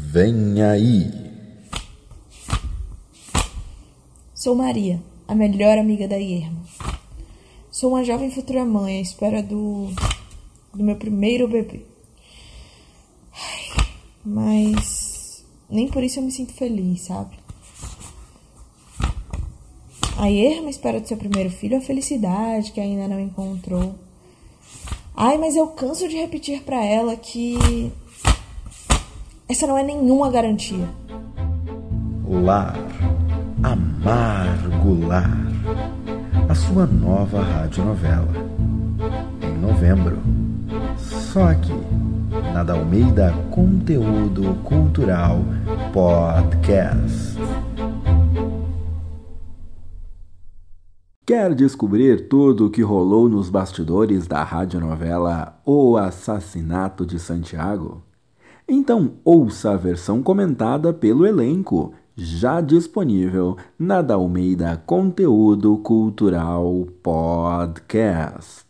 Vem aí. Sou Maria, a melhor amiga da Irma. Sou uma jovem futura mãe à espera do, do meu primeiro bebê. Ai, mas nem por isso eu me sinto feliz, sabe? A Irma espera do seu primeiro filho a felicidade que ainda não encontrou. Ai, mas eu canso de repetir para ela que essa não é nenhuma garantia. Lar, Amargo Lar, a sua nova radionovela. Em novembro, só aqui, na Dalmeida Conteúdo Cultural Podcast. Quer descobrir tudo o que rolou nos bastidores da radionovela O Assassinato de Santiago? Então ouça a versão comentada pelo elenco, já disponível na Dalmeida Conteúdo Cultural Podcast.